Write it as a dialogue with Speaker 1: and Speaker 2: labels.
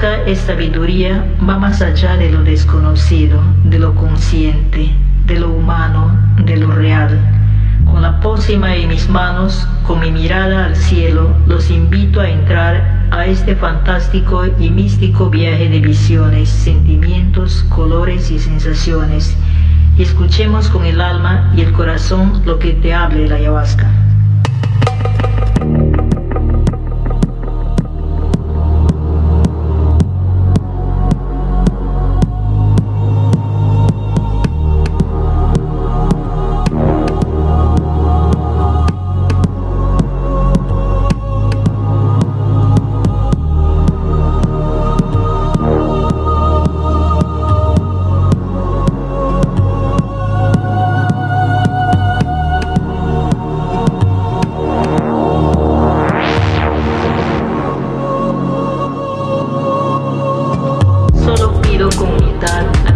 Speaker 1: ayahuasca es sabiduría, va más allá de lo desconocido, de lo consciente, de lo humano, de lo real. Con la pócima en mis manos, con mi mirada al cielo, los invito a entrar a este fantástico y místico viaje de visiones, sentimientos, colores y sensaciones. Y escuchemos con el alma y el corazón lo que te hable la ayahuasca.
Speaker 2: tejido comunitario